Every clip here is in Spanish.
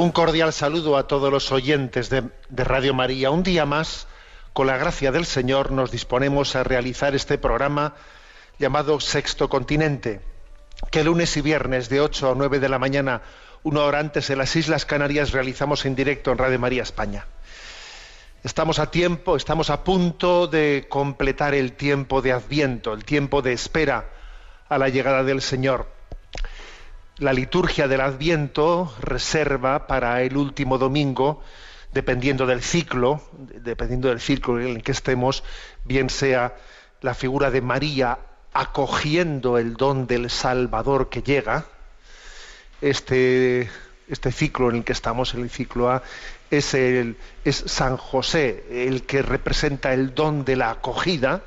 Un cordial saludo a todos los oyentes de, Radio María. Un día más, con la gracia del Señor, nos disponemos a realizar este programa llamado Sexto Continente, que lunes y viernes de 8 a 9 de la mañana, una hora antes en las Islas Canarias, realizamos en directo en Radio María España. Estamos a tiempo, estamos a punto de completar el tiempo de Adviento, el tiempo de espera a la llegada del Señor. La liturgia del Adviento reserva para el último domingo, dependiendo del ciclo, dependiendo del ciclo en el que estemos, bien sea la figura de María acogiendo el don del Salvador que llega, este, este ciclo en el que estamos, el ciclo A, es, el, es San José, el que representa el don de la acogida,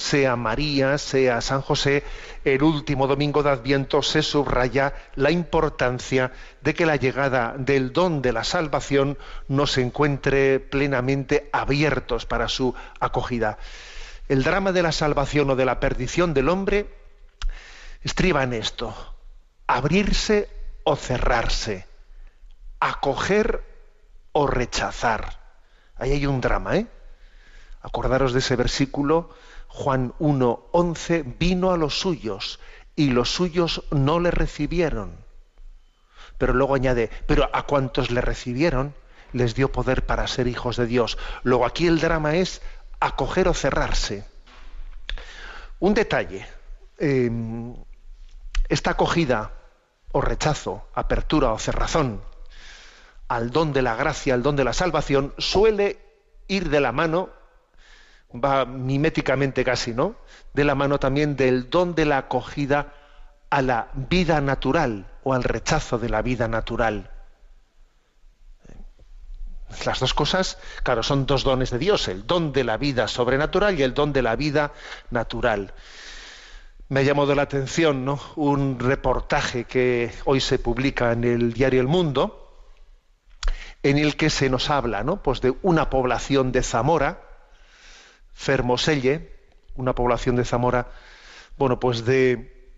sea María, sea San José, el último domingo de Adviento se subraya la importancia de que la llegada del don de la salvación nos encuentre plenamente abiertos para su acogida. El drama de la salvación o de la perdición del hombre estriba en esto, abrirse o cerrarse, acoger o rechazar. Ahí hay un drama, ¿eh? Acordaros de ese versículo, Juan 1, 11, vino a los suyos y los suyos no le recibieron. Pero luego añade, pero a cuantos le recibieron les dio poder para ser hijos de Dios. Luego aquí el drama es acoger o cerrarse. Un detalle, eh, esta acogida o rechazo, apertura o cerrazón al don de la gracia, al don de la salvación, suele ir de la mano, va miméticamente casi, ¿no? De la mano también del don de la acogida a la vida natural o al rechazo de la vida natural. Las dos cosas, claro, son dos dones de Dios, el don de la vida sobrenatural y el don de la vida natural. Me ha llamado la atención ¿no? un reportaje que hoy se publica en el diario El Mundo, en el que se nos habla ¿no? pues de una población de Zamora, Fermoselle, una población de Zamora, bueno, pues de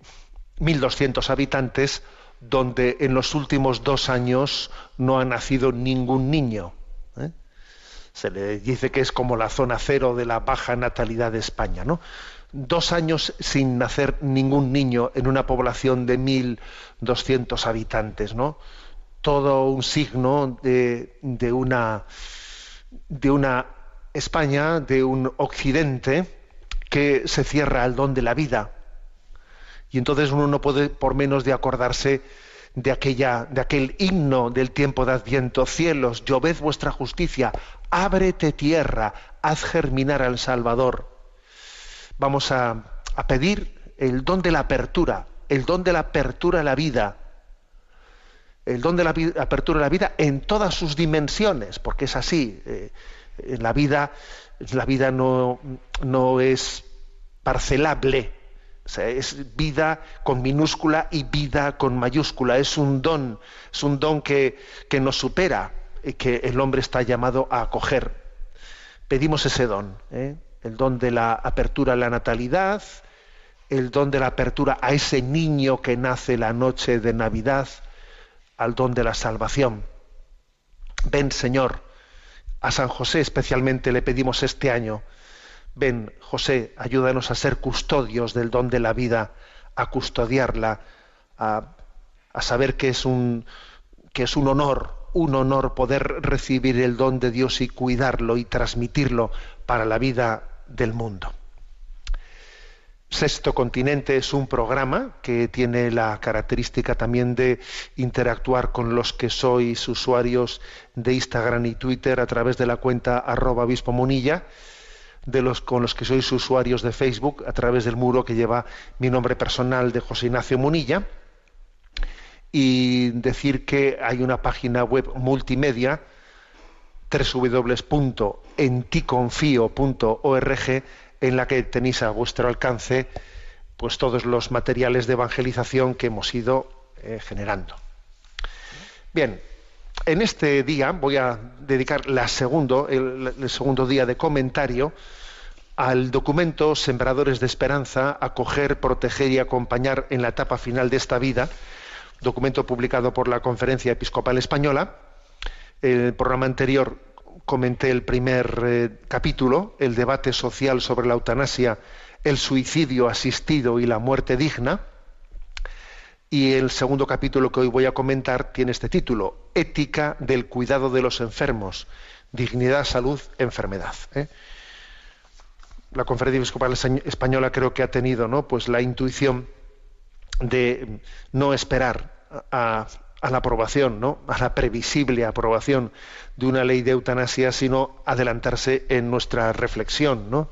1.200 habitantes, donde en los últimos dos años no ha nacido ningún niño. ¿eh? Se le dice que es como la zona cero de la baja natalidad de España, ¿no? Dos años sin nacer ningún niño en una población de 1.200 habitantes, ¿no? Todo un signo de, de una de una España, de un Occidente que se cierra al don de la vida. Y entonces uno no puede por menos de acordarse de aquella de aquel himno del tiempo de Adviento, cielos, lloved vuestra justicia, ábrete tierra, haz germinar al Salvador. Vamos a, pedir el don de la apertura, el don de la apertura a la vida, el don de la apertura a la vida en todas sus dimensiones, porque es así. eh, la vida, la vida no, no es parcelable, es vida con minúscula y vida con mayúscula. Es un don, es un don que, que nos supera eh, que el hombre está llamado a acoger. Pedimos ese don, ¿eh? el don de la apertura a la natalidad, el don de la apertura a ese niño que nace la noche de Navidad, al don de la salvación. Ven, Señor, a San José especialmente le pedimos este año, ven, José, ayúdanos a ser custodios del don de la vida, a custodiarla, a, saber que es un que es un honor, un honor poder recibir el don de Dios y cuidarlo y transmitirlo para la vida del mundo. Sexto Continente es un programa que tiene la característica también de interactuar con los que sois usuarios de Instagram y Twitter a través de la cuenta arroba obispo de los con los que sois usuarios de Facebook a través del muro que lleva mi nombre personal de José Ignacio Munilla. Y decir que hay una página web multimedia www.enticonfio.org en la que tenéis a vuestro alcance pues todos los materiales de evangelización que hemos ido eh, generando. Bien, en este día voy a dedicar la el, el segundo día de comentario al documento Sembradores de Esperanza, acoger, proteger y acompañar en la etapa final de esta vida, documento publicado por la Conferencia Episcopal Española. El programa anterior comenté el primer eh, capítulo, el debate social sobre la eutanasia, el suicidio asistido y la muerte digna. Y el segundo capítulo que hoy voy a comentar tiene este título, Ética del cuidado de los enfermos, dignidad, salud, enfermedad. ¿eh? La Conferencia Episcopal Española creo que ha tenido ¿no? pues la intuición de no esperar a, a la aprobación, ¿no? a la previsible aprobación de una ley de eutanasia, sino adelantarse en nuestra reflexión, ¿no?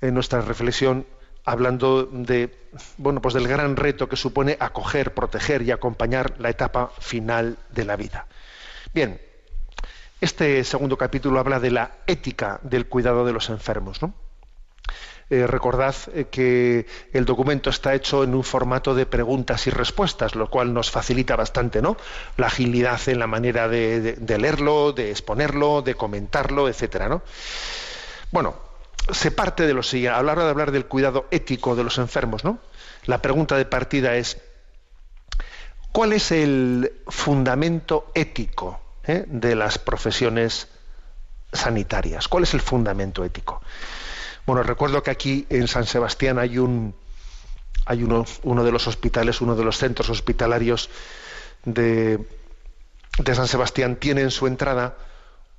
En nuestra reflexión hablando de bueno, pues del gran reto que supone acoger, proteger y acompañar la etapa final de la vida. Bien, este segundo capítulo habla de la ética del cuidado de los enfermos, ¿no? Eh, recordad eh, que el documento está hecho en un formato de preguntas y respuestas, lo cual nos facilita bastante ¿no? la agilidad en la manera de, leerlo, de exponerlo, de comentarlo, etcétera. ¿no? Bueno, se parte de lo siguiente, a la hora de hablar del cuidado ético de los enfermos, ¿no? La pregunta de partida es ¿cuál es el fundamento ético eh, de las profesiones sanitarias? ¿Cuál es el fundamento ético? Bueno, recuerdo que aquí en San Sebastián hay un hay uno, uno de los hospitales, uno de los centros hospitalarios de, de San Sebastián tiene en su entrada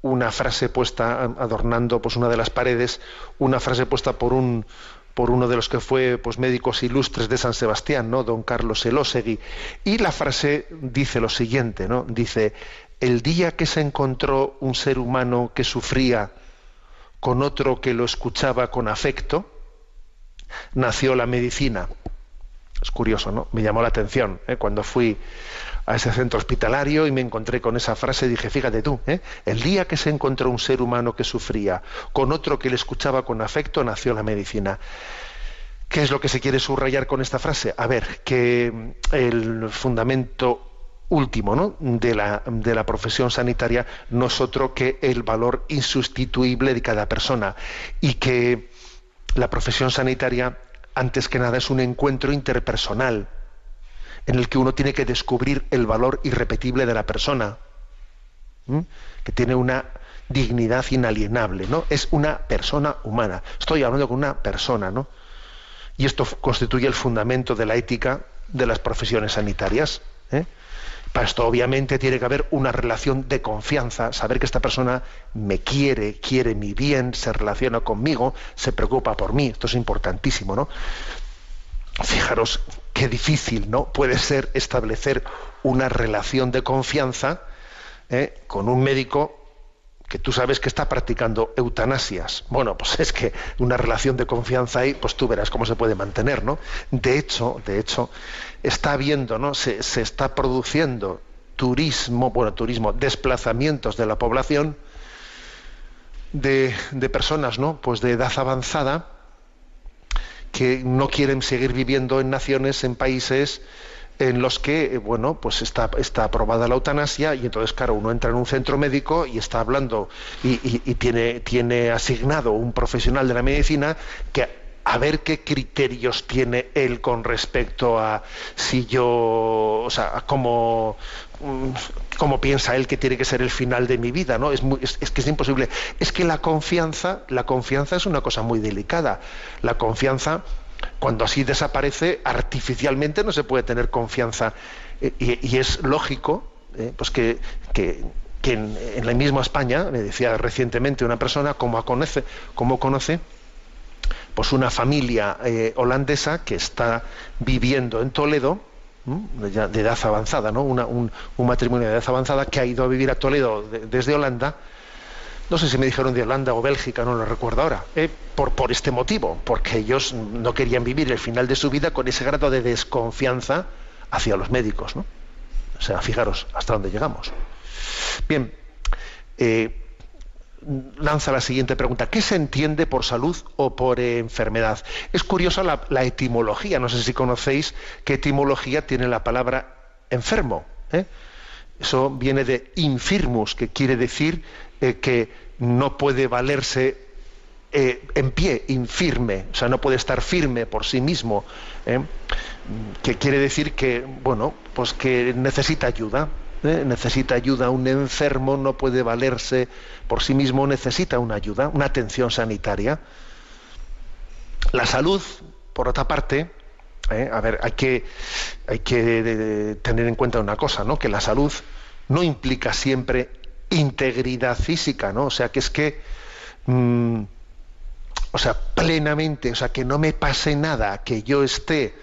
una frase puesta adornando pues una de las paredes, una frase puesta por un por uno de los que fue pues médicos ilustres de San Sebastián, ¿no? Don Carlos Elósegui, y la frase dice lo siguiente, ¿no? Dice, el día que se encontró un ser humano que sufría con otro que lo escuchaba con afecto, nació la medicina. Es curioso, ¿no? Me llamó la atención ¿eh? cuando fui a ese centro hospitalario y me encontré con esa frase, dije, fíjate tú, ¿eh? el día que se encontró un ser humano que sufría con otro que le escuchaba con afecto, nació la medicina. ¿Qué es lo que se quiere subrayar con esta frase? A ver, que el fundamento último ¿no? de, la, de la profesión sanitaria no es otro que el valor insustituible de cada persona y que la profesión sanitaria antes que nada es un encuentro interpersonal en el que uno tiene que descubrir el valor irrepetible de la persona, que tiene una dignidad inalienable, ¿no? Es una persona humana. Estoy hablando con una persona, ¿no? Y esto constituye el fundamento de la ética de las profesiones sanitarias. ¿eh? Para esto obviamente tiene que haber una relación de confianza, saber que esta persona me quiere, quiere mi bien, se relaciona conmigo, se preocupa por mí. Esto es importantísimo, ¿no? Fijaros qué difícil, ¿no? Puede ser establecer una relación de confianza ¿eh? con un médico que tú sabes que está practicando eutanasias. Bueno, pues es que una relación de confianza ahí, pues tú verás cómo se puede mantener, ¿no? De hecho, de hecho, está habiendo, ¿no? Se, se está produciendo turismo, bueno, turismo, desplazamientos de la población de, de personas, ¿no? Pues de edad avanzada que no quieren seguir viviendo en naciones, en países en los que, eh, bueno, pues está, está aprobada la eutanasia y entonces, claro, uno entra en un centro médico y está hablando y, y- tiene, tiene asignado un profesional de la medicina que a ver qué criterios tiene él con respecto a si yo, o sea, a cómo, mm, cómo piensa él que tiene que ser el final de mi vida, ¿no? Es, muy- es, es que es imposible. Es que la confianza, la confianza es una cosa muy delicada. La confianza, cuando así desaparece, artificialmente no se puede tener confianza. Eh, Y, es lógico, eh, pues que, en, la misma España, me decía recientemente una persona, como conoce, como conoce pues una familia eh, holandesa que está viviendo en Toledo, de edad avanzada, ¿no? Una- un, matrimonio de edad avanzada que ha ido a vivir a Toledo de- desde Holanda, no sé si me dijeron de Holanda o Bélgica, no lo recuerdo ahora, eh, por, este motivo, porque ellos no querían vivir el final de su vida con ese grado de desconfianza hacia los médicos, ¿no? O sea, fijaros hasta dónde llegamos. Bien, eh, lanza la siguiente pregunta. ¿Qué se entiende por salud o por enfermedad? Es curiosa la, la etimología. No sé si conocéis qué etimología tiene la palabra enfermo. ¿eh? Eso viene de infirmus, que quiere decir eh, que no puede valerse eh, en pie, infirme, o sea, no puede estar firme por sí mismo, ¿eh? que quiere decir que, bueno, pues que necesita ayuda, necesita ayuda, un enfermo no puede valerse por sí mismo, necesita una ayuda, una atención sanitaria. La salud, por otra parte, a ver, hay que, hay que tener en cuenta una cosa, ¿no? Que la salud no implica siempre integridad física, ¿no? O sea, que es que mm, o sea, plenamente, o sea, que no me pase nada, que yo esté,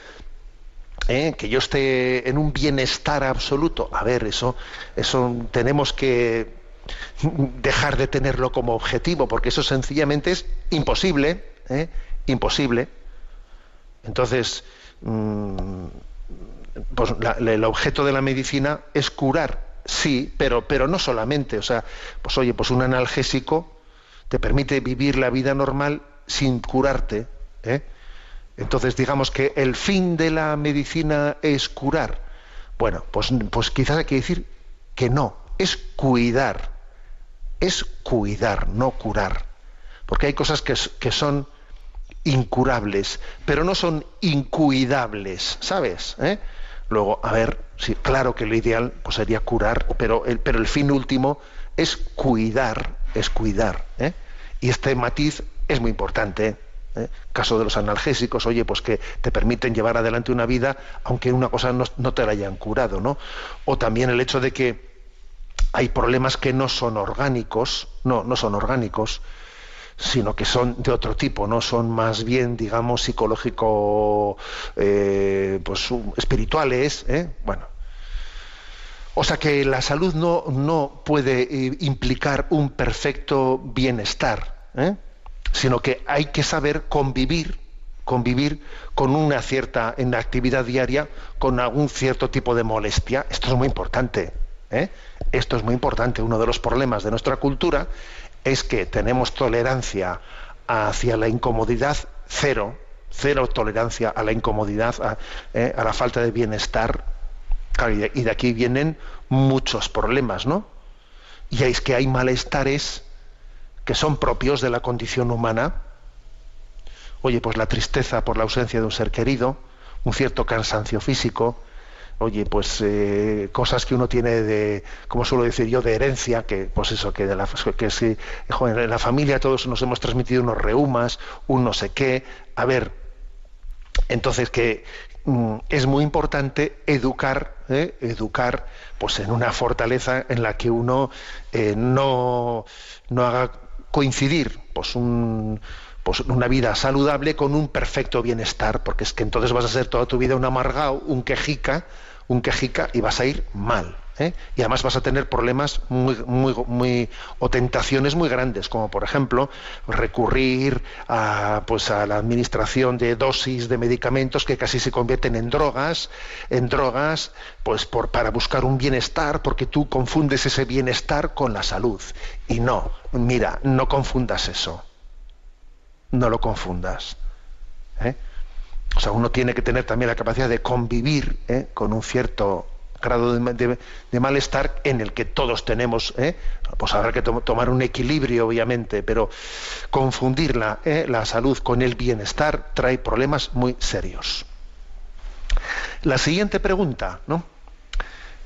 ¿eh? que yo esté en un bienestar absoluto. A ver, eso, eso tenemos que dejar de tenerlo como objetivo, porque eso sencillamente es imposible, ¿eh? imposible. Entonces, mm, pues el objeto de la medicina es curar, sí, pero, pero no solamente. O sea, pues oye, pues un analgésico te permite vivir la vida normal sin curarte. ¿eh? Entonces, digamos que el fin de la medicina es curar. Bueno, pues, pues quizás hay que decir que no, es cuidar. Es cuidar, no curar. Porque hay cosas que, que son incurables, pero no son incuidables, ¿sabes? ¿Eh? Luego, a ver, sí, claro que lo ideal pues, sería curar, pero el, pero el fin último es cuidar, es cuidar. ¿eh? Y este matiz es muy importante. ¿eh? Caso de los analgésicos, oye, pues que te permiten llevar adelante una vida, aunque una cosa no, no te la hayan curado, ¿no? O también el hecho de que hay problemas que no son orgánicos, no, no son orgánicos, sino que son de otro tipo, no son más bien, digamos, psicológico, eh, pues espirituales, ¿eh? bueno. O sea que la salud no, no puede eh, implicar un perfecto bienestar, ¿eh? sino que hay que saber convivir, convivir con una cierta, en la actividad diaria, con algún cierto tipo de molestia. Esto es muy importante. ¿eh? Esto es muy importante. Uno de los problemas de nuestra cultura es que tenemos tolerancia hacia la incomodidad cero, cero tolerancia a la incomodidad, a, eh, la falta de bienestar. Y, de, y de aquí vienen muchos problemas, ¿no? Y es que hay malestares que son propios de la condición humana. Oye, pues la tristeza por la ausencia de un ser querido, un cierto cansancio físico, oye, pues eh, cosas que uno tiene de, como suelo decir yo, de herencia, que pues eso, que, de la, que si, joder, en la familia todos nos hemos transmitido unos reumas, un no sé qué. A ver, entonces que mm, es muy importante educar, ¿eh? educar, pues en una fortaleza en la que uno eh, no, no haga coincidir, pues un pues una vida saludable con un perfecto bienestar, porque es que entonces vas a ser toda tu vida un amargado, un quejica, un quejica y vas a ir mal. ¿eh? Y además vas a tener problemas muy, muy, muy, o tentaciones muy grandes, como por ejemplo recurrir a, pues a la administración de dosis de medicamentos que casi se convierten en drogas, en drogas, pues por, para buscar un bienestar, porque tú confundes ese bienestar con la salud. Y no, mira, no confundas eso no lo confundas. ¿eh? o sea, uno tiene que tener también la capacidad de convivir ¿eh? con un cierto grado de, malestar en el que todos tenemos, ¿eh? pues habrá que to- tomar un equilibrio, obviamente, pero confundir la, ¿eh? la salud con el bienestar trae problemas muy serios. La siguiente pregunta, ¿no?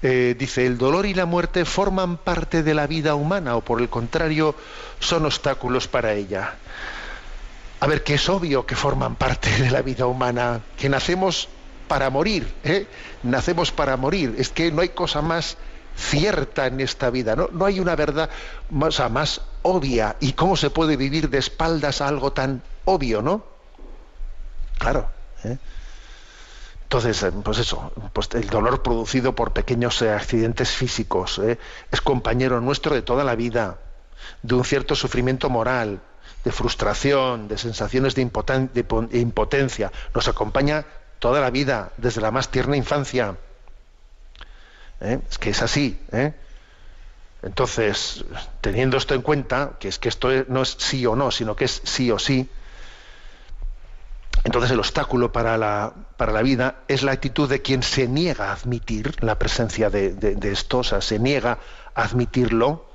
Eh, dice, ¿el dolor y la muerte forman parte de la vida humana o por el contrario son obstáculos para ella? A ver, que es obvio que forman parte de la vida humana, que nacemos para morir, ¿eh? nacemos para morir. Es que no hay cosa más cierta en esta vida, no, no hay una verdad más, más obvia. ¿Y cómo se puede vivir de espaldas a algo tan obvio, no? Claro. ¿eh? Entonces, eh, pues eso, pues el dolor producido por pequeños eh, accidentes físicos ¿eh? es compañero nuestro de toda la vida, de un cierto sufrimiento moral, de frustración, de sensaciones de, impoten- de po- de impotencia. Nos acompaña toda la vida, desde la más tierna infancia. ¿Eh? Es que es así. ¿eh? Entonces, teniendo esto en cuenta, que es que esto es- no es sí o no, sino que es sí o sí, entonces el obstáculo para la, para la vida es la actitud de quien se niega a admitir la presencia de, de- de esto, o sea, se niega a admitirlo,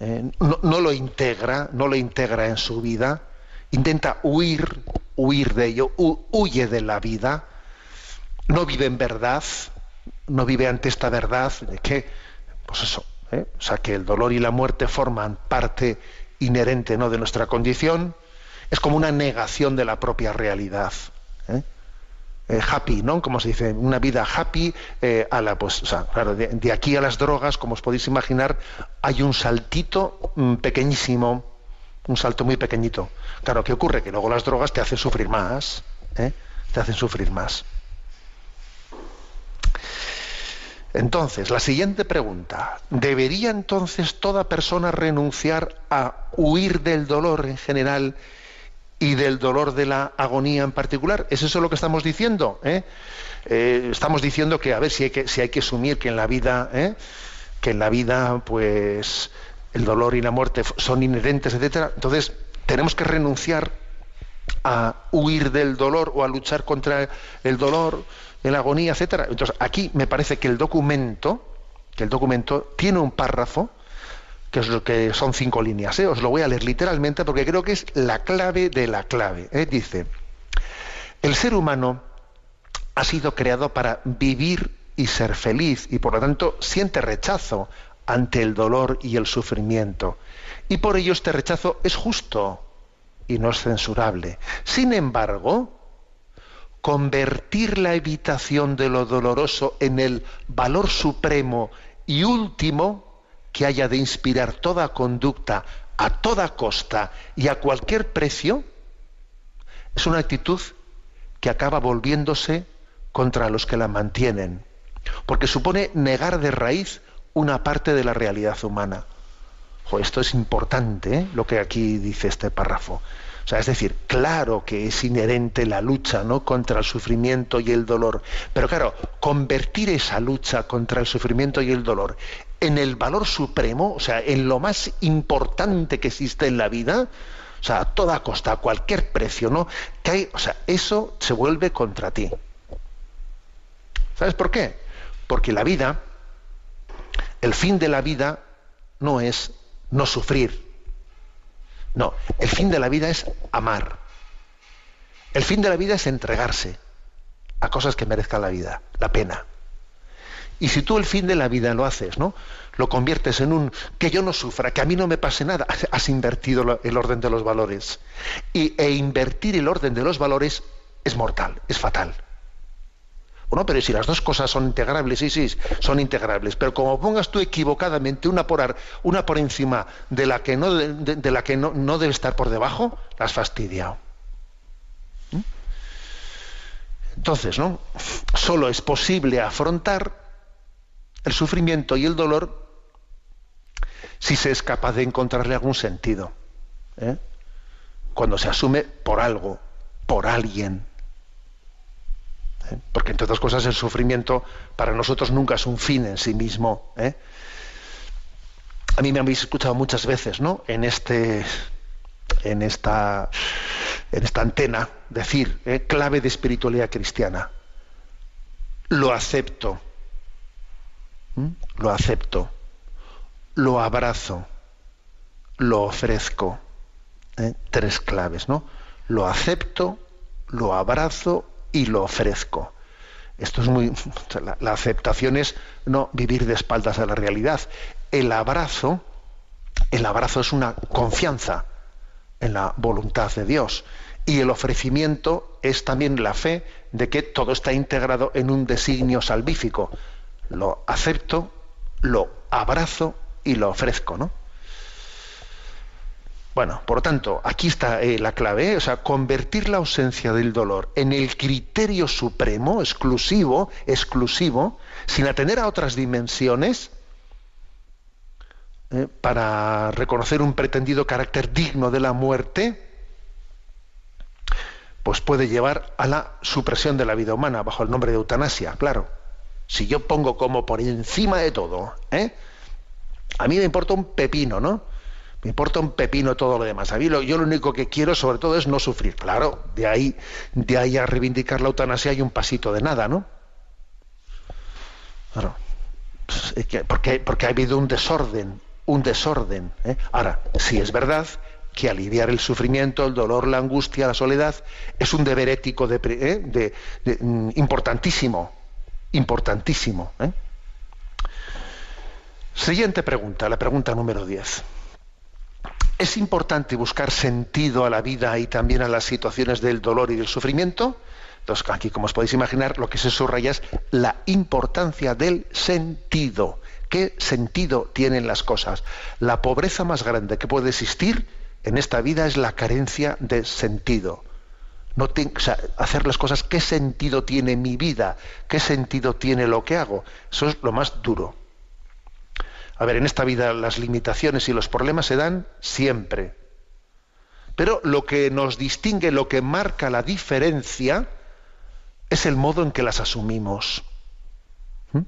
eh, no, lo integra, no lo integra en su vida, intenta huir, huir de ello, hu- huye de la vida, no vive en verdad, no vive ante esta verdad de que, pues eso, ¿eh? o sea, que el dolor y la muerte forman parte inherente ¿no? de nuestra condición, es como una negación de la propia realidad. ¿eh? Eh, happy, ¿no? Como se dice, una vida happy eh, a la, pues, claro, de, de aquí a las drogas, como os podéis imaginar, hay un saltito mm, pequeñísimo, un salto muy pequeñito. Claro, ¿qué ocurre? Que luego las drogas te hacen sufrir más, ¿eh? te hacen sufrir más. Entonces, la siguiente pregunta, ¿debería entonces toda persona renunciar a huir del dolor en general y del dolor de la agonía en particular? ¿Es eso lo que estamos diciendo? eh? Eh, estamos diciendo que a ver si hay que, si hay que asumir que en la vida, ¿eh? que en la vida, pues el dolor y la muerte son inherentes, etcétera. Entonces, tenemos que renunciar a huir del dolor o a luchar contra el dolor, la agonía, etcétera. Entonces, aquí me parece que el documento, que el documento tiene un párrafo que, es que son cinco líneas. ¿eh? Os lo voy a leer literalmente porque creo que es la clave de la clave. ¿eh? Dice, el ser humano ha sido creado para vivir y ser feliz y por lo tanto siente rechazo ante el dolor y el sufrimiento. Y por ello este rechazo es justo y no es censurable. Sin embargo, convertir la evitación de lo doloroso en el valor supremo y último que haya de inspirar toda conducta a toda costa y a cualquier precio, es una actitud que acaba volviéndose contra los que la mantienen, porque supone negar de raíz una parte de la realidad humana. Esto es importante, ¿eh? lo que aquí dice este párrafo. O sea, es decir, claro que es inherente la lucha ¿no? contra el sufrimiento y el dolor, pero claro, convertir esa lucha contra el sufrimiento y el dolor en el valor supremo, o sea, en lo más importante que existe en la vida, o sea, a toda costa, a cualquier precio, ¿no? Que hay, o sea, eso se vuelve contra ti. ¿Sabes por qué? Porque la vida, el fin de la vida no es no sufrir. No, el fin de la vida es amar. El fin de la vida es entregarse a cosas que merezcan la vida, la pena. Y si tú el fin de la vida lo haces, ¿no? Lo conviertes en un que yo no sufra, que a mí no me pase nada, has invertido el orden de los valores. Y, e invertir el orden de los valores es mortal, es fatal. Bueno, pero si las dos cosas son integrables, sí, sí, son integrables, pero como pongas tú equivocadamente una por, ar- una por encima de la que, no, de, la que no, no debe estar por debajo, la has fastidiado. ¿Mm? Entonces, ¿no? Solo es posible afrontar el sufrimiento y el dolor si se es capaz de encontrarle algún sentido. ¿eh? Cuando se asume por algo, por alguien. ¿eh? Porque entre otras cosas el sufrimiento para nosotros nunca es un fin en sí mismo. ¿eh? A mí me habéis escuchado muchas veces, ¿no? En este, en esta, en esta antena, decir, ¿eh? clave de espiritualidad cristiana. Lo acepto, Lo acepto, lo abrazo, lo ofrezco. ¿eh? Tres claves, ¿no? Lo acepto, lo abrazo y lo ofrezco. Esto es muy. La, la, aceptación es no vivir de espaldas a la realidad. El abrazo, el abrazo es una confianza en la voluntad de Dios. Y el ofrecimiento es también la fe de que todo está integrado en un designio salvífico. Lo acepto, lo abrazo y lo ofrezco, ¿no? Bueno, por lo tanto, aquí está eh, la clave, ¿eh? o sea, convertir la ausencia del dolor en el criterio supremo, exclusivo, exclusivo, sin atender a otras dimensiones, ¿eh? para reconocer un pretendido carácter digno de la muerte, pues puede llevar a la supresión de la vida humana bajo el nombre de eutanasia, claro. Si yo pongo como por encima de todo, ¿eh? a mí me importa un pepino, ¿no? Me importa un pepino todo lo demás. A mí lo, yo lo único que quiero sobre todo es no sufrir. Claro, de ahí, de ahí a reivindicar la eutanasia hay un pasito de nada, ¿no? Claro. Porque, porque ha habido un desorden, un desorden. ¿eh? Ahora, si es verdad que aliviar el sufrimiento, el dolor, la angustia, la soledad, es un deber ético de, ¿eh? de, de, mm, importantísimo, importantísimo. ¿eh? Siguiente pregunta, la pregunta número 10. ¿Es importante buscar sentido a la vida y también a las situaciones del dolor y del sufrimiento? Entonces, aquí, como os podéis imaginar, lo que se subraya es la importancia del sentido. ¿Qué sentido tienen las cosas? La pobreza más grande que puede existir en esta vida es la carencia de sentido. Hacer las cosas, ¿qué sentido tiene mi vida? ¿Qué sentido tiene lo que hago? Eso es lo más duro. A ver, en esta vida las limitaciones y los problemas se dan siempre. Pero lo que nos distingue, lo que marca la diferencia, es el modo en que las asumimos. ¿Mm?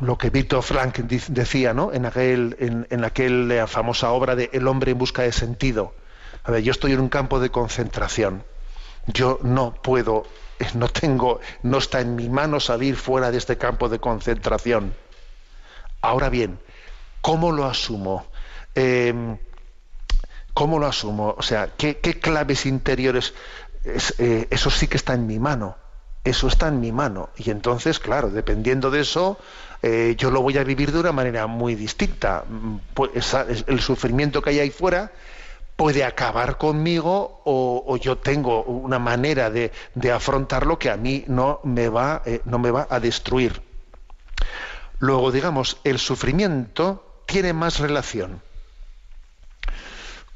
Lo que Víctor Frank decía ¿no? en, aquel, en, en aquella famosa obra de El hombre en busca de sentido. A ver, yo estoy en un campo de concentración. Yo no puedo, no tengo, no está en mi mano salir fuera de este campo de concentración. Ahora bien, ¿cómo lo asumo? Eh, ¿Cómo lo asumo? O sea, ¿qué, claves interiores? Es, eh, eso sí que está en mi mano. Eso está en mi mano. Y entonces, claro, dependiendo de eso, eh, yo lo voy a vivir de una manera muy distinta. Pues esa, el sufrimiento que hay ahí fuera puede acabar conmigo o, yo tengo una manera de, de, afrontarlo que a mí no me va, eh, no me va a destruir. Luego, digamos, el sufrimiento tiene más relación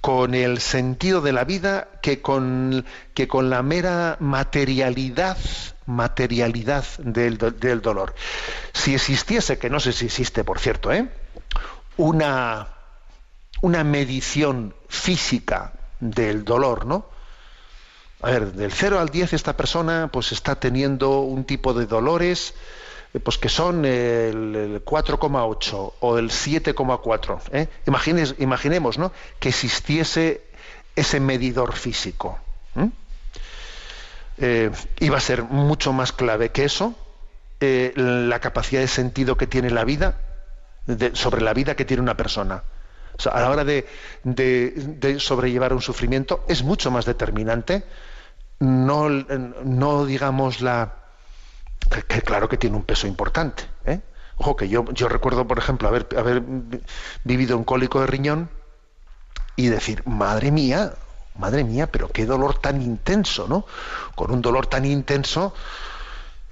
con el sentido de la vida que con, que con la mera materialidad, materialidad del, del, dolor. Si existiese, que no sé si existe, por cierto, ¿eh? una, una medición física del dolor, ¿no? A ver, del 0 al 10 esta persona pues está teniendo un tipo de dolores pues que son el, el 4,8 o el 7,4. ¿eh? Imagines, imaginemos ¿no? que existiese ese medidor físico. ¿eh? Eh, iba a ser mucho más clave que eso eh, la capacidad de sentido que tiene la vida de, sobre la vida que tiene una persona. A la hora de, de, sobrellevar un sufrimiento es mucho más determinante. No, no digamos la, que, que, claro que tiene un peso importante. ¿eh? Ojo, que yo, yo recuerdo, por ejemplo, haber, haber vivido un cólico de riñón y decir, madre mía, madre mía, pero qué dolor tan intenso, ¿no? Con un dolor tan intenso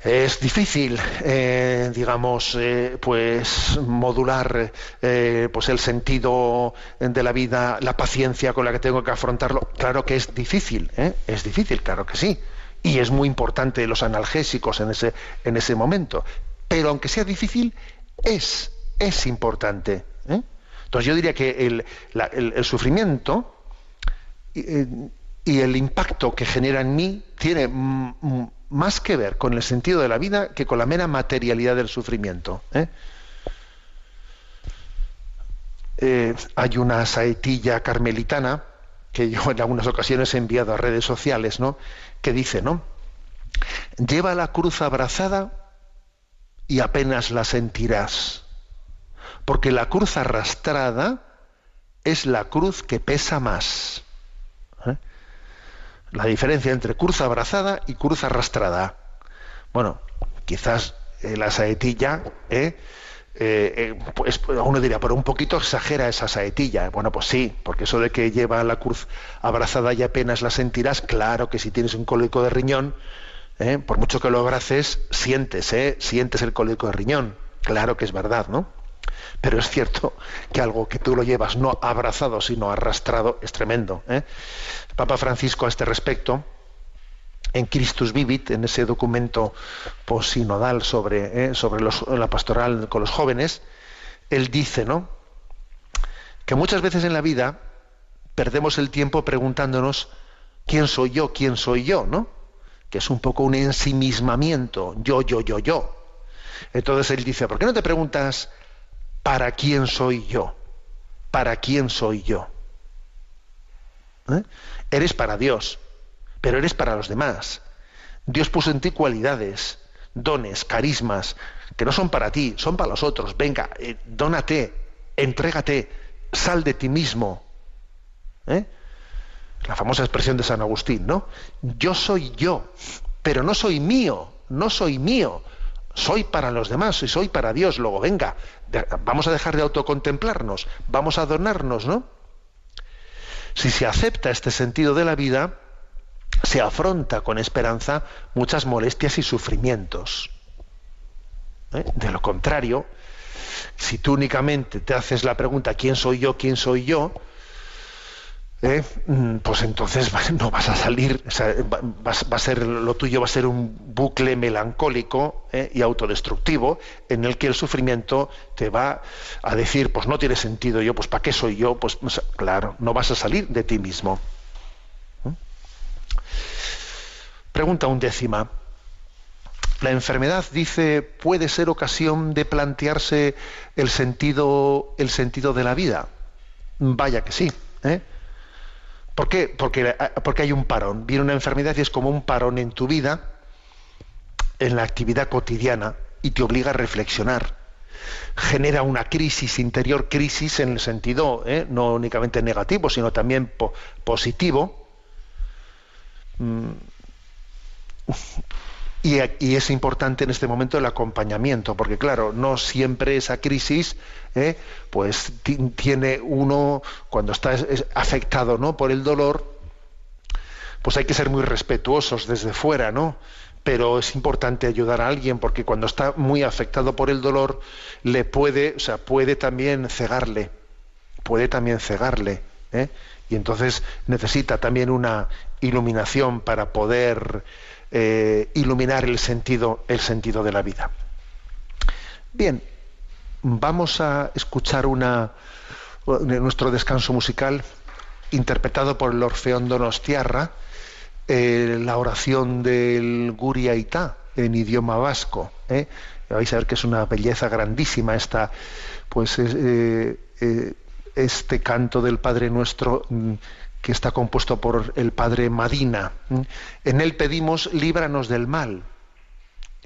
es difícil, eh, digamos, eh, pues modular eh, pues el sentido de la vida, la paciencia con la que tengo que afrontarlo. Claro que es difícil, ¿eh? es difícil, claro que sí y es muy importante los analgésicos en ese, en ese momento. Pero aunque sea difícil, es, es importante. Entonces yo diría que el, el, sufrimiento y, y, el impacto que genera en mí tiene más que ver con el sentido de la vida que con la mera materialidad del sufrimiento. ¿eh? eh, hay una saetilla carmelitana que yo en algunas ocasiones he enviado a redes sociales, ¿no? Que dice, ¿no? Lleva la cruz abrazada y apenas la sentirás, porque la cruz arrastrada es la cruz que pesa más. ¿Eh? La diferencia entre cruz abrazada y cruz arrastrada. Bueno, quizás eh, la saetilla, ¿eh? Eh, pues uno diría, pero un poquito exagera esa saetilla. Bueno, pues sí, porque eso de que lleva la cruz abrazada y apenas la sentirás, claro que si tienes un cólico de riñón, por mucho que lo abraces, sientes, ¿eh? sientes el cólico de riñón. Claro que es verdad, ¿no? Pero es cierto que algo que tú lo llevas no abrazado, sino arrastrado, es tremendo. Papa Francisco a este respecto, en Christus Vivit, en ese documento posinodal sobre, eh, sobre la pastoral con los jóvenes, él dice, ¿no? Que muchas veces en la vida perdemos el tiempo preguntándonos quién soy yo, quién soy yo, ¿no? Que es un poco un ensimismamiento, yo, yo, yo, yo. Entonces él dice, ¿por qué no te preguntas para quién soy yo? ¿Para quién soy yo? ¿Eh? Eres para Dios pero eres para los demás. Dios puso en ti cualidades, dones, carismas, que no son para ti, son para los otros. Venga, eh, dónate, entrégate, sal de ti mismo. ¿Eh? La famosa expresión de San Agustín, ¿no? Yo soy yo, pero no soy mío, no soy mío. Soy para los demás y soy para Dios. Luego, venga, vamos a dejar de autocontemplarnos, vamos a adornarnos, ¿no? Si se acepta este sentido de la vida, se afronta con esperanza muchas molestias y sufrimientos. ¿Eh? De lo contrario, si tú únicamente te haces la pregunta ¿quién soy yo? ¿quién soy yo? ¿Eh? Mm, pues entonces no vas a salir, va, a ser lo tuyo va a ser un bucle melancólico ¿eh? y autodestructivo en el que el sufrimiento te va a decir, pues no tiene sentido yo, pues ¿para qué soy yo? Pues claro, no vas a salir de ti mismo. Pregunta undécima. La enfermedad, dice, puede ser ocasión de plantearse el sentido, el sentido de la vida. Vaya que sí. ¿eh? ¿Por qué? Porque, porque hay un parón. Viene una enfermedad y es como un parón en tu vida, en la actividad cotidiana, y te obliga a reflexionar. Genera una crisis interior, crisis en el sentido ¿eh? no únicamente negativo, sino también positivo. Mm, y, es importante en este momento el acompañamiento, porque claro, no siempre esa crisis, ¿eh? pues tiene uno, cuando está afectado ¿no? por el dolor, pues hay que ser muy respetuosos desde fuera, ¿no? Pero es importante ayudar a alguien, porque cuando está muy afectado por el dolor, le puede, o sea, puede también cegarle, puede también cegarle, ¿eh? Y entonces necesita también una iluminación para poder eh, iluminar el sentido, el sentido de la vida. Bien, vamos a escuchar una, nuestro descanso musical interpretado por el Orfeón Donostiarra, eh, la oración del Guriaitá en idioma vasco. ¿eh? Vais a ver que es una belleza grandísima esta, pues, este canto del Padre Nuestro mm, que está compuesto por el Padre Madina. En él pedimos líbranos del mal,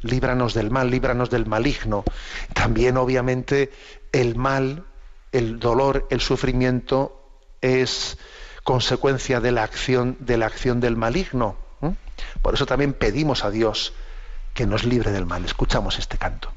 líbranos del mal, líbranos del maligno. También obviamente el mal, el dolor, el sufrimiento es consecuencia de la acción de la acción del maligno. Por eso también pedimos a Dios que nos libre del mal. Escuchamos este canto.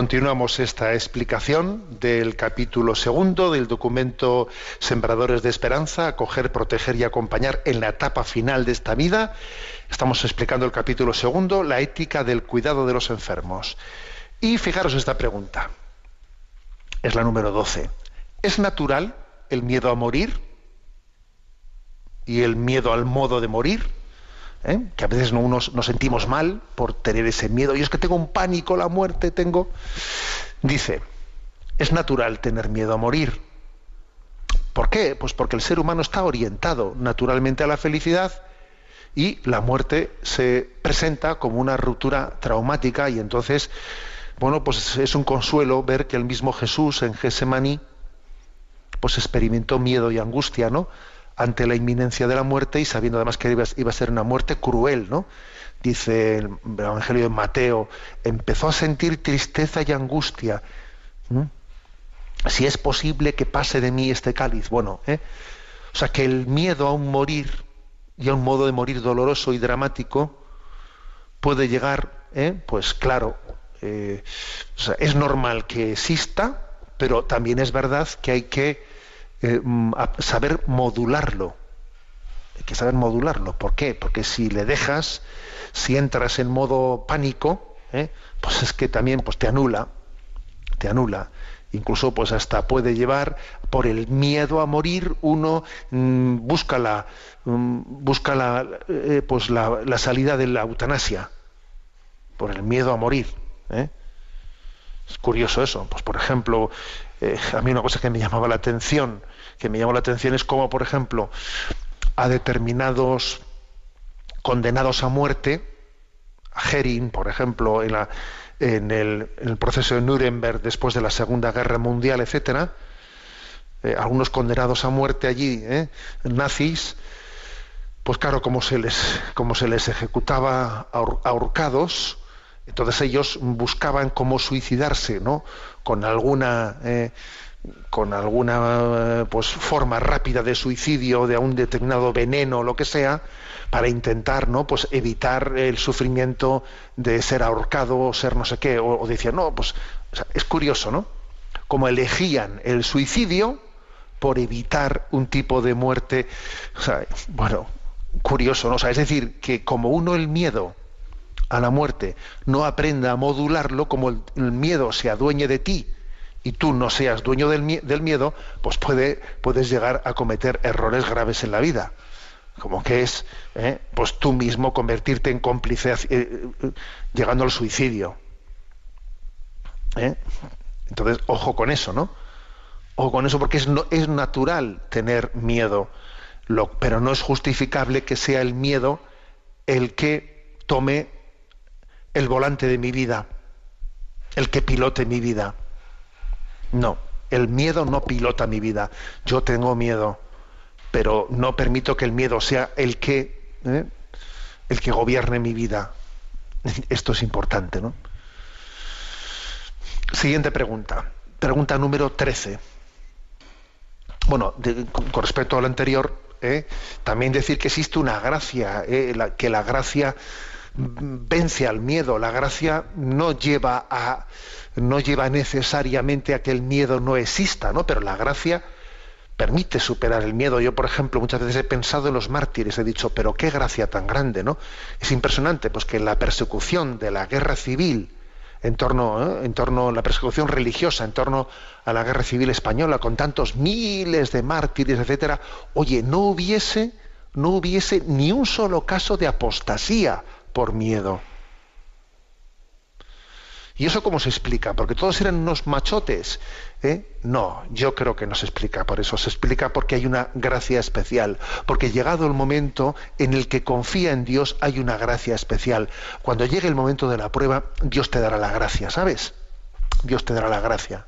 Continuamos esta explicación del capítulo segundo del documento Sembradores de Esperanza, acoger, proteger y acompañar en la etapa final de esta vida. Estamos explicando el capítulo segundo, la ética del cuidado de los enfermos. Y fijaros esta pregunta, es la número 12. ¿Es natural el miedo a morir y el miedo al modo de morir? ¿Eh? que a veces no, nos sentimos mal por tener ese miedo. Y es que tengo un pánico, la muerte, tengo. Dice, es natural tener miedo a morir. ¿Por qué? Pues porque el ser humano está orientado naturalmente a la felicidad y la muerte se presenta como una ruptura traumática y entonces, bueno, pues es un consuelo ver que el mismo Jesús en Gesemaní pues experimentó miedo y angustia, ¿no? Ante la inminencia de la muerte y sabiendo además que iba, a ser una muerte cruel, ¿no? Dice el Evangelio de Mateo, empezó a sentir tristeza y angustia. Si es posible que pase de mí este cáliz. Bueno, ¿eh? o sea que el miedo a un morir y a un modo de morir doloroso y dramático puede llegar, ¿eh? pues claro, eh, es normal que exista, pero también es verdad que hay que eh, mm, saber modularlo. Hay que saber modularlo. ¿Por qué? Porque si le dejas, si entras en modo pánico, ¿eh? pues es que también pues, te anula, te anula. Incluso pues hasta puede llevar por el miedo a morir uno mm, busca la mm, busca la, eh, pues la, salida de la eutanasia por el miedo a morir. Es curioso eso. Pues por ejemplo, a mí una cosa que me llamaba la atención que me llamó la atención es cómo, por ejemplo, a determinados condenados a muerte, a Hering, por ejemplo, en, el, proceso de Nuremberg después de la Segunda Guerra Mundial, etcétera, eh, algunos condenados a muerte allí, eh, nazis, pues claro, como se les, como se les ejecutaba ahorcados, entonces ellos buscaban cómo suicidarse, ¿no? Con alguna eh, con alguna pues, forma rápida de suicidio, de un determinado veneno o lo que sea, para intentar ¿no? pues, evitar el sufrimiento de ser ahorcado o ser no sé qué, o, decir, no, pues es curioso, ¿no? Como elegían el suicidio por evitar un tipo de muerte, o bueno, curioso, ¿no? O sea, es decir, que como uno el miedo a la muerte no aprenda a modularlo, como el, el miedo se adueñe de ti, y tú no seas dueño del, miedo, pues puede, puedes llegar a cometer errores graves en la vida. Como que es, ¿eh? pues tú mismo convertirte en cómplice, eh, eh, llegando al suicidio. Entonces, ojo con eso, ¿no? Ojo con eso porque es, es natural tener miedo, pero no es justificable que sea el miedo el que tome el volante de mi vida, el que pilote mi vida. No, el miedo no pilota mi vida. Yo tengo miedo, pero no permito que el miedo sea el que, ¿eh? el que gobierne mi vida. Esto es importante, ¿no? Siguiente pregunta. Pregunta número 13. Bueno, con respecto a lo anterior, ¿eh? también decir que existe una gracia, ¿eh? que la gracia vence al miedo, la gracia no lleva a no lleva necesariamente a que el miedo no exista, ¿no? Pero la gracia permite superar el miedo. Yo, por ejemplo, muchas veces he pensado en los mártires, he dicho, pero qué gracia tan grande, ¿no? Es impresionante, pues que la persecución de la guerra civil, en torno, ¿eh? en torno a la persecución religiosa, en torno a la guerra civil española, con tantos miles de mártires, etcétera, oye, no hubiese, no hubiese ni un solo caso de apostasía por miedo. ¿Y eso cómo se explica? ¿Porque todos eran unos machotes? ¿Eh? No, yo creo que no se explica por eso. Se explica porque hay una gracia especial. Porque llegado el momento en el que confía en Dios, hay una gracia especial. Cuando llegue el momento de la prueba, Dios te dará la gracia, ¿sabes? Dios te dará la gracia.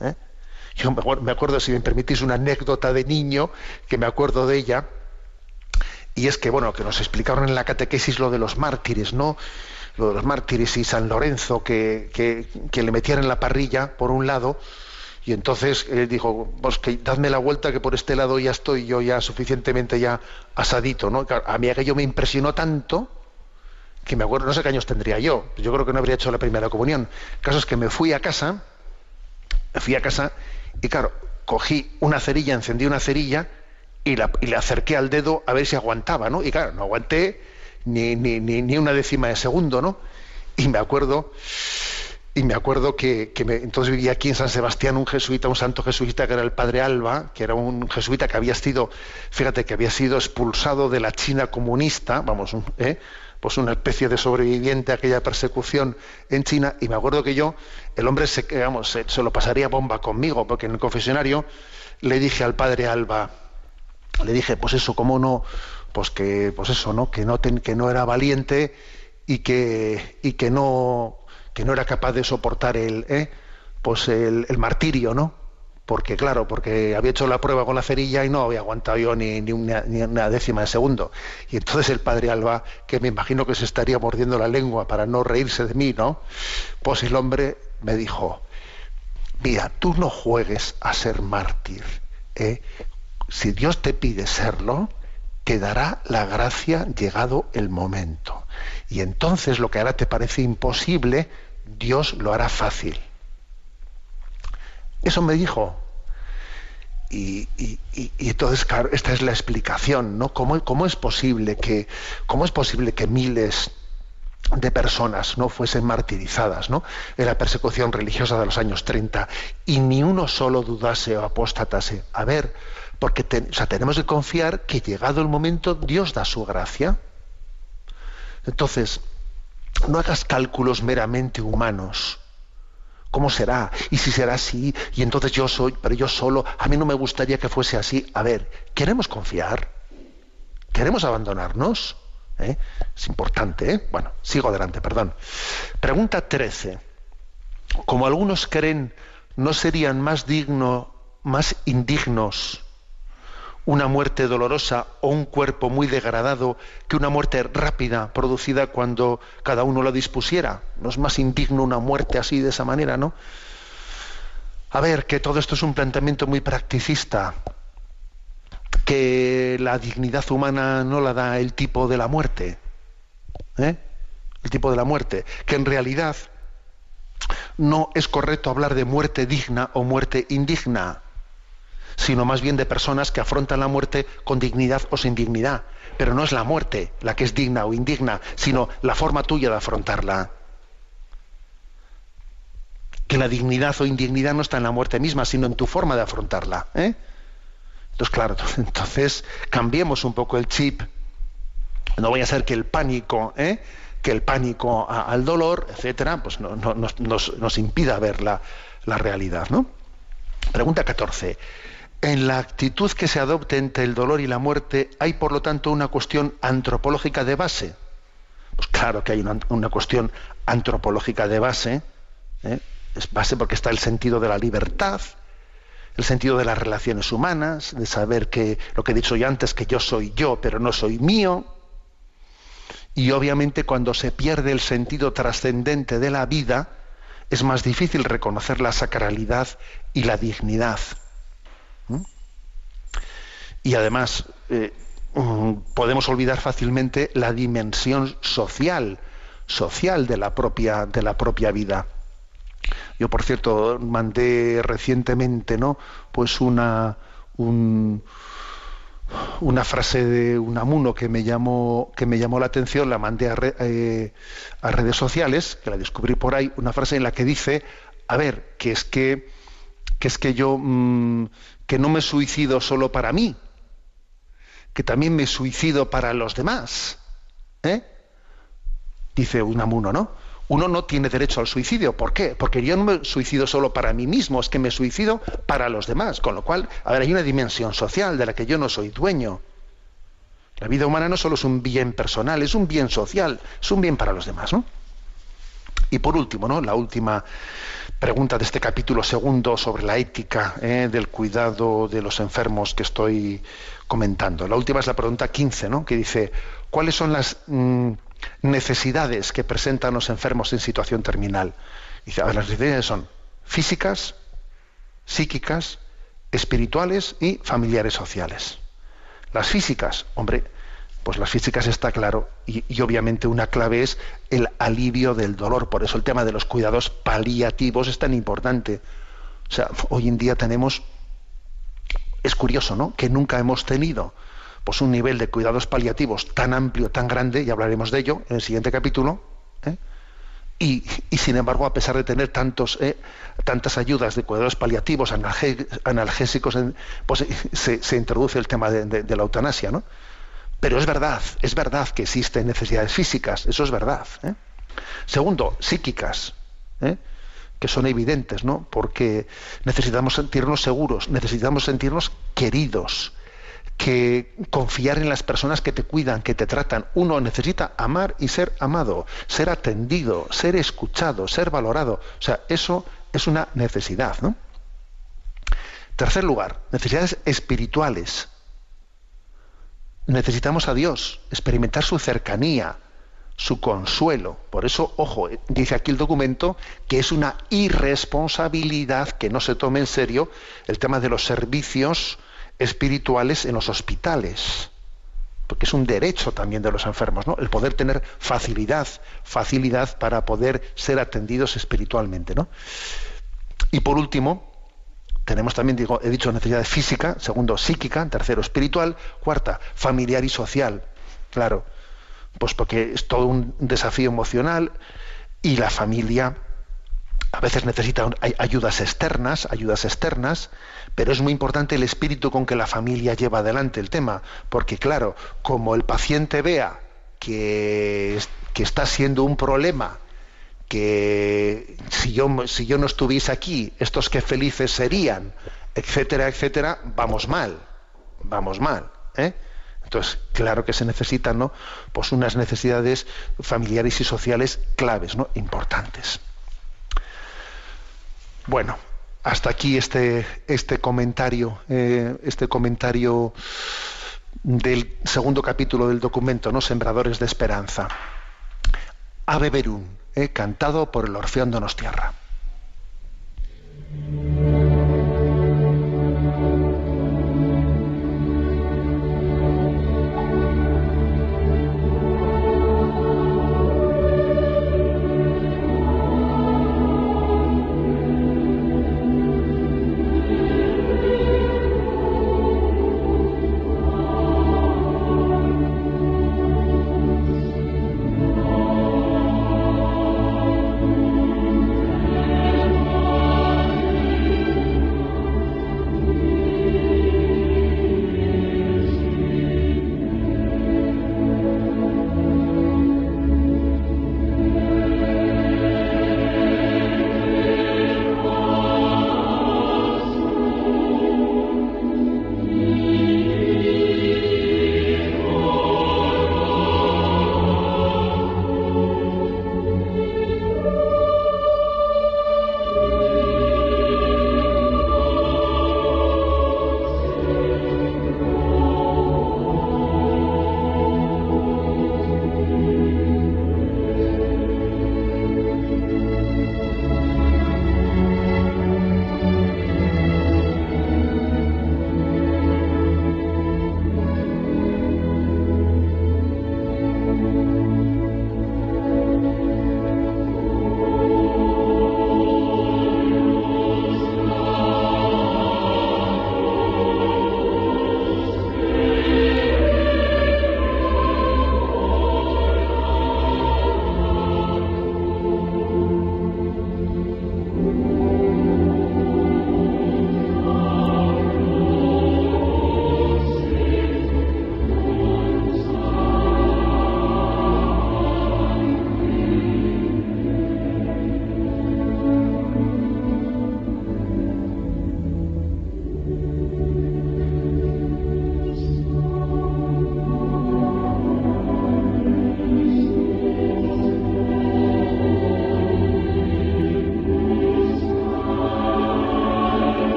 ¿Eh? Yo me acuerdo, si me permitís, una anécdota de niño, que me acuerdo de ella, y es que, bueno, que nos explicaron en la catequesis lo de los mártires, ¿no? lo de los mártires y San Lorenzo, que, que, le metían en la parrilla por un lado, y entonces él dijo, pues que dadme la vuelta que por este lado ya estoy yo ya suficientemente ya asadito, ¿no? A mí aquello me impresionó tanto que me acuerdo, no sé qué años tendría yo, yo creo que no habría hecho la primera comunión. El caso es que me fui a casa, me fui a casa y claro, cogí una cerilla, encendí una cerilla y la, le acerqué al dedo a ver si aguantaba, ¿no? Y claro, no aguanté ni, ni, ni, ni una décima de segundo, ¿no? Y me acuerdo, y me acuerdo que, que me- entonces vivía aquí en San Sebastián un jesuita, un santo jesuita que era el padre Alba, que era un jesuita que había sido, fíjate, que había sido expulsado de la China comunista, vamos, ¿eh? pues una especie de sobreviviente a aquella persecución en China, y me acuerdo que yo, el hombre se, que, vamos, se, se lo pasaría bomba conmigo, porque en el confesionario le dije al padre Alba, le dije, pues eso, cómo no, pues que, pues eso, ¿no? Que no, que no era valiente y que, y que no, que no era capaz de soportar el, ¿eh? pues el martirio, ¿no? Porque claro, porque había hecho la prueba con la cerilla y no había aguantado yo ni, ni una, ni una décima de segundo. Y entonces el padre Alba, que me imagino que se estaría mordiendo la lengua para no reírse de mí, ¿no? Pues el hombre me dijo, mira, tú no juegues a ser mártir. ¿eh? Si Dios te pide serlo, te dará la gracia llegado el momento. Y entonces lo que ahora te parece imposible, Dios lo hará fácil. Eso me dijo. Y, y- y- entonces, claro, esta es la explicación, ¿no? ¿Cómo, cómo es posible que, cómo es posible que miles de personas no fuesen martirizadas ¿no? en la persecución religiosa de los años 30 y ni uno solo dudase o apostatase. A ver, porque o sea, tenemos que confiar que llegado el momento Dios da su gracia. Entonces, no hagas cálculos meramente humanos. ¿Cómo será? ¿Y si será así? Y entonces yo soy, pero yo solo, a mí no me gustaría que fuese así. A ver, ¿queremos confiar? ¿Queremos abandonarnos? ¿Eh? Es importante, ¿eh? Bueno, sigo adelante, perdón. Pregunta 13. Como algunos creen, ¿no serían más digno, más indignos una muerte dolorosa o un cuerpo muy degradado que una muerte rápida producida cuando cada uno lo dispusiera? ¿No es más indigno una muerte así de esa manera, no? A ver, que todo esto es un planteamiento muy practicista, que la dignidad humana no la da el tipo de la muerte, ¿eh? el tipo de la muerte, que en realidad no es correcto hablar de muerte digna o muerte indigna, sino más bien de personas que afrontan la muerte con dignidad o sin dignidad. Pero no es la muerte la que es digna o indigna, sino la forma tuya de afrontarla. Que la dignidad o indignidad no está en la muerte misma, sino en tu forma de afrontarla. ¿eh? Entonces, claro, entonces cambiemos un poco el chip. No vaya a ser que el pánico, ¿eh? que el pánico al dolor, etcétera, pues no- no- nos, nos- nos impida ver la, la realidad. ¿no? Pregunta 14. En la actitud que se adopte entre el dolor y la muerte, ¿hay por lo tanto una cuestión antropológica de base? Pues claro que hay una, cuestión antropológica de base. ¿eh? Es base porque está el sentido de la libertad, el sentido de las relaciones humanas, de saber que lo que he dicho yo antes, que yo soy yo, pero no soy mío. Y obviamente cuando se pierde el sentido trascendente de la vida, es más difícil reconocer la sacralidad y la dignidad. Y además, eh, mm, podemos olvidar fácilmente la dimensión social, social de la propia, de la propia vida. Yo, por cierto, mandé recientemente, ¿no? Pues una un- una frase de un amuno que me llamó que me llamó la atención, la mandé eh, a redes sociales, que la descubrí por ahí, una frase en la que dice, a ver, que es que que es que yo mm, que no me suicido solo para mí, que también me suicido para los demás. ¿eh? Dice Unamuno, ¿no? Uno no tiene derecho al suicidio. ¿Por qué? Porque yo no me suicido solo para mí mismo, es que me suicido para los demás. Con lo cual, a ver, hay una dimensión social de la que yo no soy dueño. La vida humana no solo es un bien personal, es un bien social, es un bien para los demás, ¿no? Y por último, ¿no? La última pregunta de este capítulo segundo sobre la ética ¿eh? del cuidado de los enfermos que estoy comentando. La última es la pregunta 15, ¿no? que dice, ¿cuáles son las mm, necesidades que presentan los enfermos en situación terminal? Dice, las necesidades son físicas, psíquicas, espirituales y familiares sociales. Las físicas, hombre, pues las físicas está claro y, obviamente una clave es el alivio del dolor. Por eso el tema de los cuidados paliativos es tan importante. O sea, hoy en día tenemos, es curioso, ¿no? Que nunca hemos tenido pues un nivel de cuidados paliativos tan amplio, tan grande, y hablaremos de ello en el siguiente capítulo. ¿eh? Y, y, sin embargo, a pesar de tener tantos, eh, tantas ayudas de cuidados paliativos, analgésicos, pues se, se, introduce el tema de la eutanasia, ¿no? Pero es verdad, es verdad que existen necesidades físicas, eso es verdad. ¿eh? Segundo, psíquicas, ¿eh? que son evidentes, ¿no? Porque necesitamos sentirnos seguros, necesitamos sentirnos queridos, que confiar en las personas que te cuidan, que te tratan. Uno necesita amar y ser amado, ser atendido, ser escuchado, ser valorado. O sea, eso es una necesidad, ¿no? Tercer lugar, necesidades espirituales necesitamos a Dios, experimentar su cercanía, su consuelo. Por eso, ojo, dice aquí el documento que es una irresponsabilidad que no se tome en serio el tema de los servicios espirituales en los hospitales. Porque es un derecho también de los enfermos, ¿no? El poder tener facilidad, facilidad para poder ser atendidos espiritualmente, ¿no? Y por último, tenemos también, digo, he dicho, necesidad física, segundo, psíquica, tercero, espiritual, cuarta, familiar y social. Claro, pues porque es todo un desafío emocional y la familia a veces necesita ayudas externas, ayudas externas, pero es muy importante el espíritu con que la familia lleva adelante el tema, porque claro, como el paciente vea que, que está siendo un problema que si yo, si yo no estuviese aquí, estos que felices serían, etcétera, etcétera, vamos mal, vamos mal. ¿eh? Entonces, claro que se necesitan ¿no? pues unas necesidades familiares y sociales claves, ¿no? importantes. Bueno, hasta aquí este, este comentario, eh, este comentario del segundo capítulo del documento, ¿no? Sembradores de Esperanza. Ave Verum cantado por el Orfeón Donostiarra.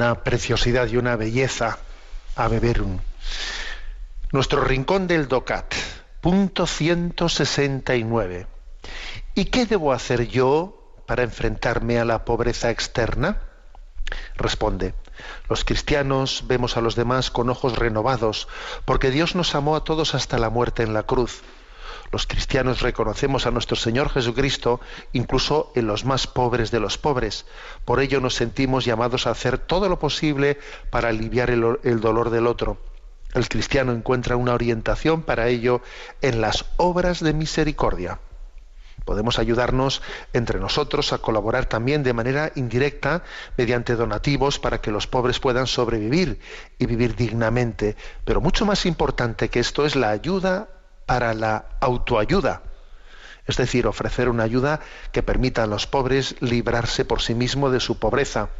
Una preciosidad y una belleza a beber un. Nuestro rincón del DOCAT, punto 169. ¿Y qué debo hacer yo para enfrentarme a la pobreza externa? Responde, los cristianos vemos a los demás con ojos renovados, porque Dios nos amó a todos hasta la muerte en la cruz. Los cristianos reconocemos a nuestro Señor Jesucristo incluso en los más pobres de los pobres. Por ello nos sentimos llamados a hacer todo lo posible para aliviar el, dolor del otro. El cristiano encuentra una orientación para ello en las obras de misericordia. Podemos ayudarnos entre nosotros a colaborar también de manera indirecta mediante donativos para que los pobres puedan sobrevivir y vivir dignamente. Pero mucho más importante que esto es la ayuda para la autoayuda. Es decir, ofrecer una ayuda que permita a los pobres librarse por sí mismos de su pobreza.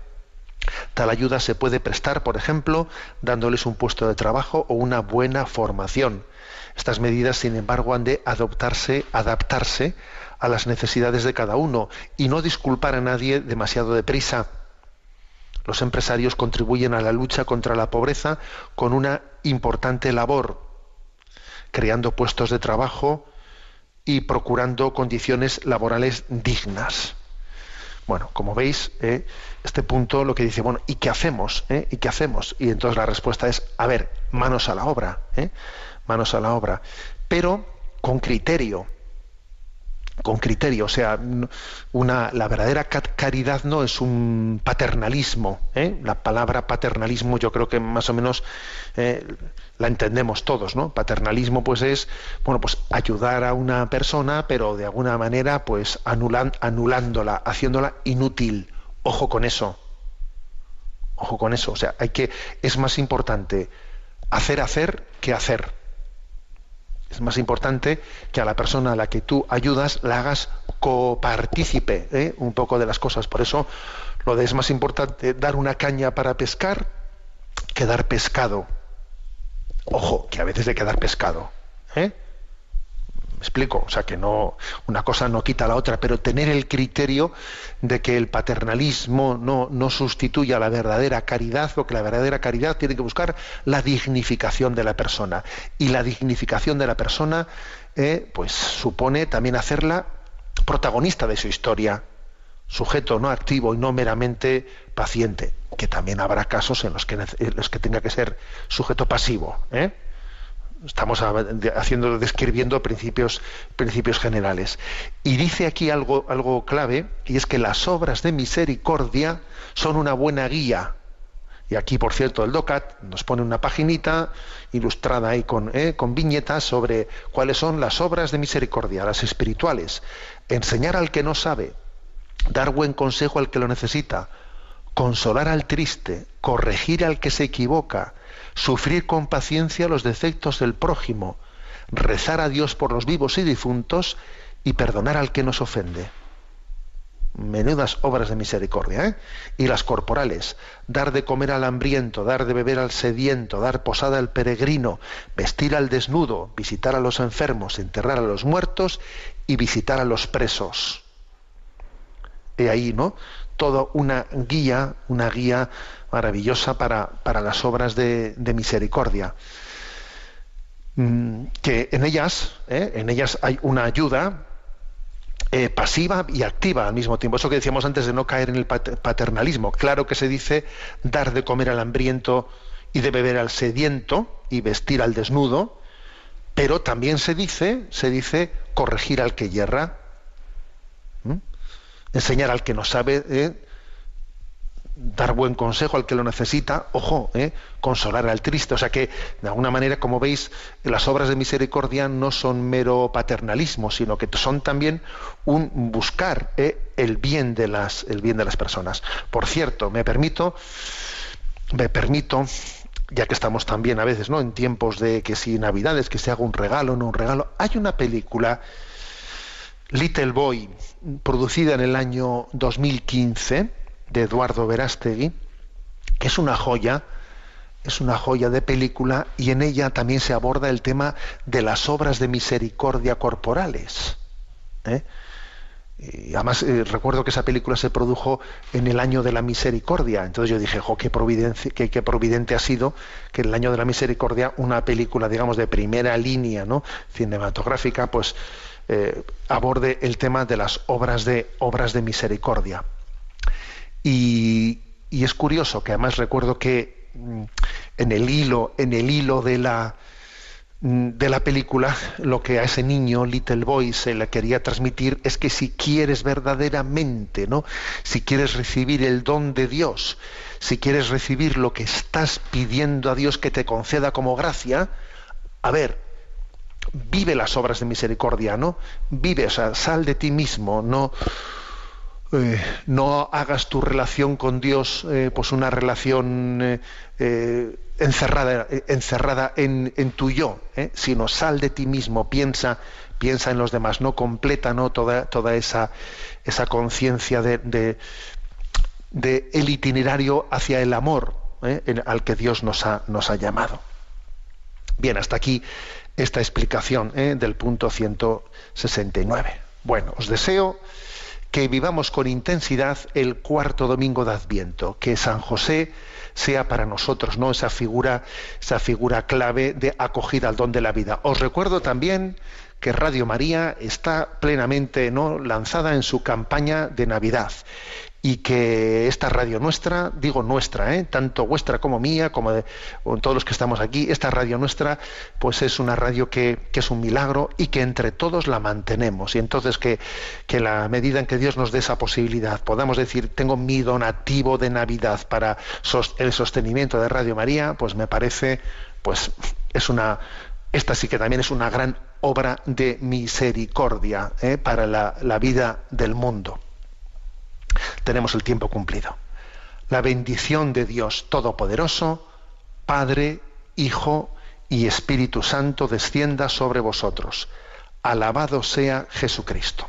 Tal ayuda se puede prestar, por ejemplo, dándoles un puesto de trabajo o una buena formación. Estas medidas, sin embargo, han de adoptarse, adaptarse a las necesidades de cada uno y no disculpar a nadie demasiado deprisa. Los empresarios contribuyen a la lucha contra la pobreza con una importante labor, creando puestos de trabajo y procurando condiciones laborales dignas. Bueno, como veis, eh, este punto lo que dice, bueno, ¿y qué hacemos? eh? ¿Y qué hacemos? Y entonces la respuesta es, a ver, manos a la obra, eh, manos a la obra, pero con criterio, con criterio, o sea, una, la verdadera caridad no es un paternalismo. ¿eh? La palabra paternalismo yo creo que más o menos eh, la entendemos todos, ¿no? Paternalismo pues es, bueno, pues ayudar a una persona, pero de alguna manera pues anulan, anulándola, haciéndola inútil. Ojo con eso. Ojo con eso. O sea, hay que, es más importante hacer hacer que hacer. Es más importante que a la persona a la que tú ayudas la hagas copartícipe ¿eh? un poco de las cosas. Por eso lo de es más importante dar una caña para pescar que dar pescado. Ojo, que a veces hay que dar pescado. ¿eh? ¿Me explico? O sea, que no, una cosa no quita la otra, pero tener el criterio de que el paternalismo no, no sustituya la verdadera caridad, o que la verdadera caridad tiene que buscar la dignificación de la persona. Y la dignificación de la persona, eh, pues supone también hacerla protagonista de su historia, sujeto no activo y no meramente paciente, que también habrá casos en los que, en los que tenga que ser sujeto pasivo. ¿eh? Estamos haciendo describiendo principios principios generales. Y dice aquí algo algo clave y es que las obras de misericordia son una buena guía. Y aquí por cierto el DOCAT nos pone una paginita ilustrada ahí con, eh, con viñetas sobre cuáles son las obras de misericordia las espirituales. Enseñar al que no sabe dar buen consejo al que lo necesita consolar al triste corregir al que se equivoca sufrir con paciencia los defectos del prójimo, rezar a Dios por los vivos y difuntos y perdonar al que nos ofende. Menudas obras de misericordia, ¿eh? Y las corporales, dar de comer al hambriento, dar de beber al sediento, dar posada al peregrino, vestir al desnudo, visitar a los enfermos, enterrar a los muertos y visitar a los presos. He ahí, ¿no? Todo una guía, una guía maravillosa para, para las obras de, misericordia. Mm, que en ellas, ¿eh? en ellas hay una ayuda eh, pasiva y activa al mismo tiempo. Eso que decíamos antes de no caer en el paternalismo. Claro que se dice dar de comer al hambriento y de beber al sediento y vestir al desnudo, pero también se dice, se dice corregir al que yerra. Enseñar al que no sabe, ¿eh? dar buen consejo al que lo necesita, ojo, ¿eh? consolar al triste. O sea que, de alguna manera, como veis, las obras de misericordia no son mero paternalismo, sino que son también un buscar ¿eh? el, bien de las, el bien de las personas. Por cierto, me permito, me permito, ya que estamos también a veces ¿no? en tiempos de que si Navidades, que se haga un regalo, no un regalo, hay una película, Little Boy, producida en el año 2015, de Eduardo Verástegui, que es una joya, es una joya de película y en ella también se aborda el tema de las obras de misericordia corporales. ¿eh? Y además eh, recuerdo que esa película se produjo en el año de la misericordia. Entonces yo dije, jo, qué, qué, providente ha sido que en el año de la misericordia una película, digamos, de primera línea, ¿no? cinematográfica, pues eh, aborde el tema de las obras de obras de misericordia. Y, y es curioso que además recuerdo que mm, en el hilo, en el hilo de la Mm, de la película, lo que a ese niño, Little Boy, se le quería transmitir es que si quieres verdaderamente, ¿no? Si quieres recibir el don de Dios, si quieres recibir lo que estás pidiendo a Dios que te conceda como gracia, a ver, vive las obras de misericordia, ¿no? Vive, o sea, sal de ti mismo, no eh, no hagas tu relación con Dios eh, pues una relación eh, encerrada, encerrada en, tu yo, sino sal de ti mismo, piensa, piensa en los demás, no completa ¿no? toda, toda esa, esa conciencia de, de, el itinerario hacia el amor al que Dios nos ha, nos ha llamado. Bien, hasta aquí esta explicación del punto 169. Bueno, os deseo que vivamos con intensidad el cuarto domingo de Adviento, que San José sea para nosotros, ¿no? Esa figura, esa figura clave de acogida al don de la vida. Os recuerdo también que Radio María está plenamente ¿no? lanzada en su campaña de Navidad y que esta radio nuestra, digo nuestra, ¿eh? tanto vuestra como mía, como de todos los que estamos aquí, esta radio nuestra, pues es una radio que, es un milagro y que entre todos la mantenemos. Y entonces que, que la medida en que Dios nos dé esa posibilidad, podamos decir, tengo mi donativo de Navidad para el sostenimiento de Radio María, pues me parece, pues es una, esta sí que también es una gran obra de misericordia ¿eh? para la vida del mundo tenemos el tiempo cumplido. La bendición de Dios Todopoderoso, Padre, Hijo y Espíritu Santo descienda sobre vosotros. Alabado sea Jesucristo.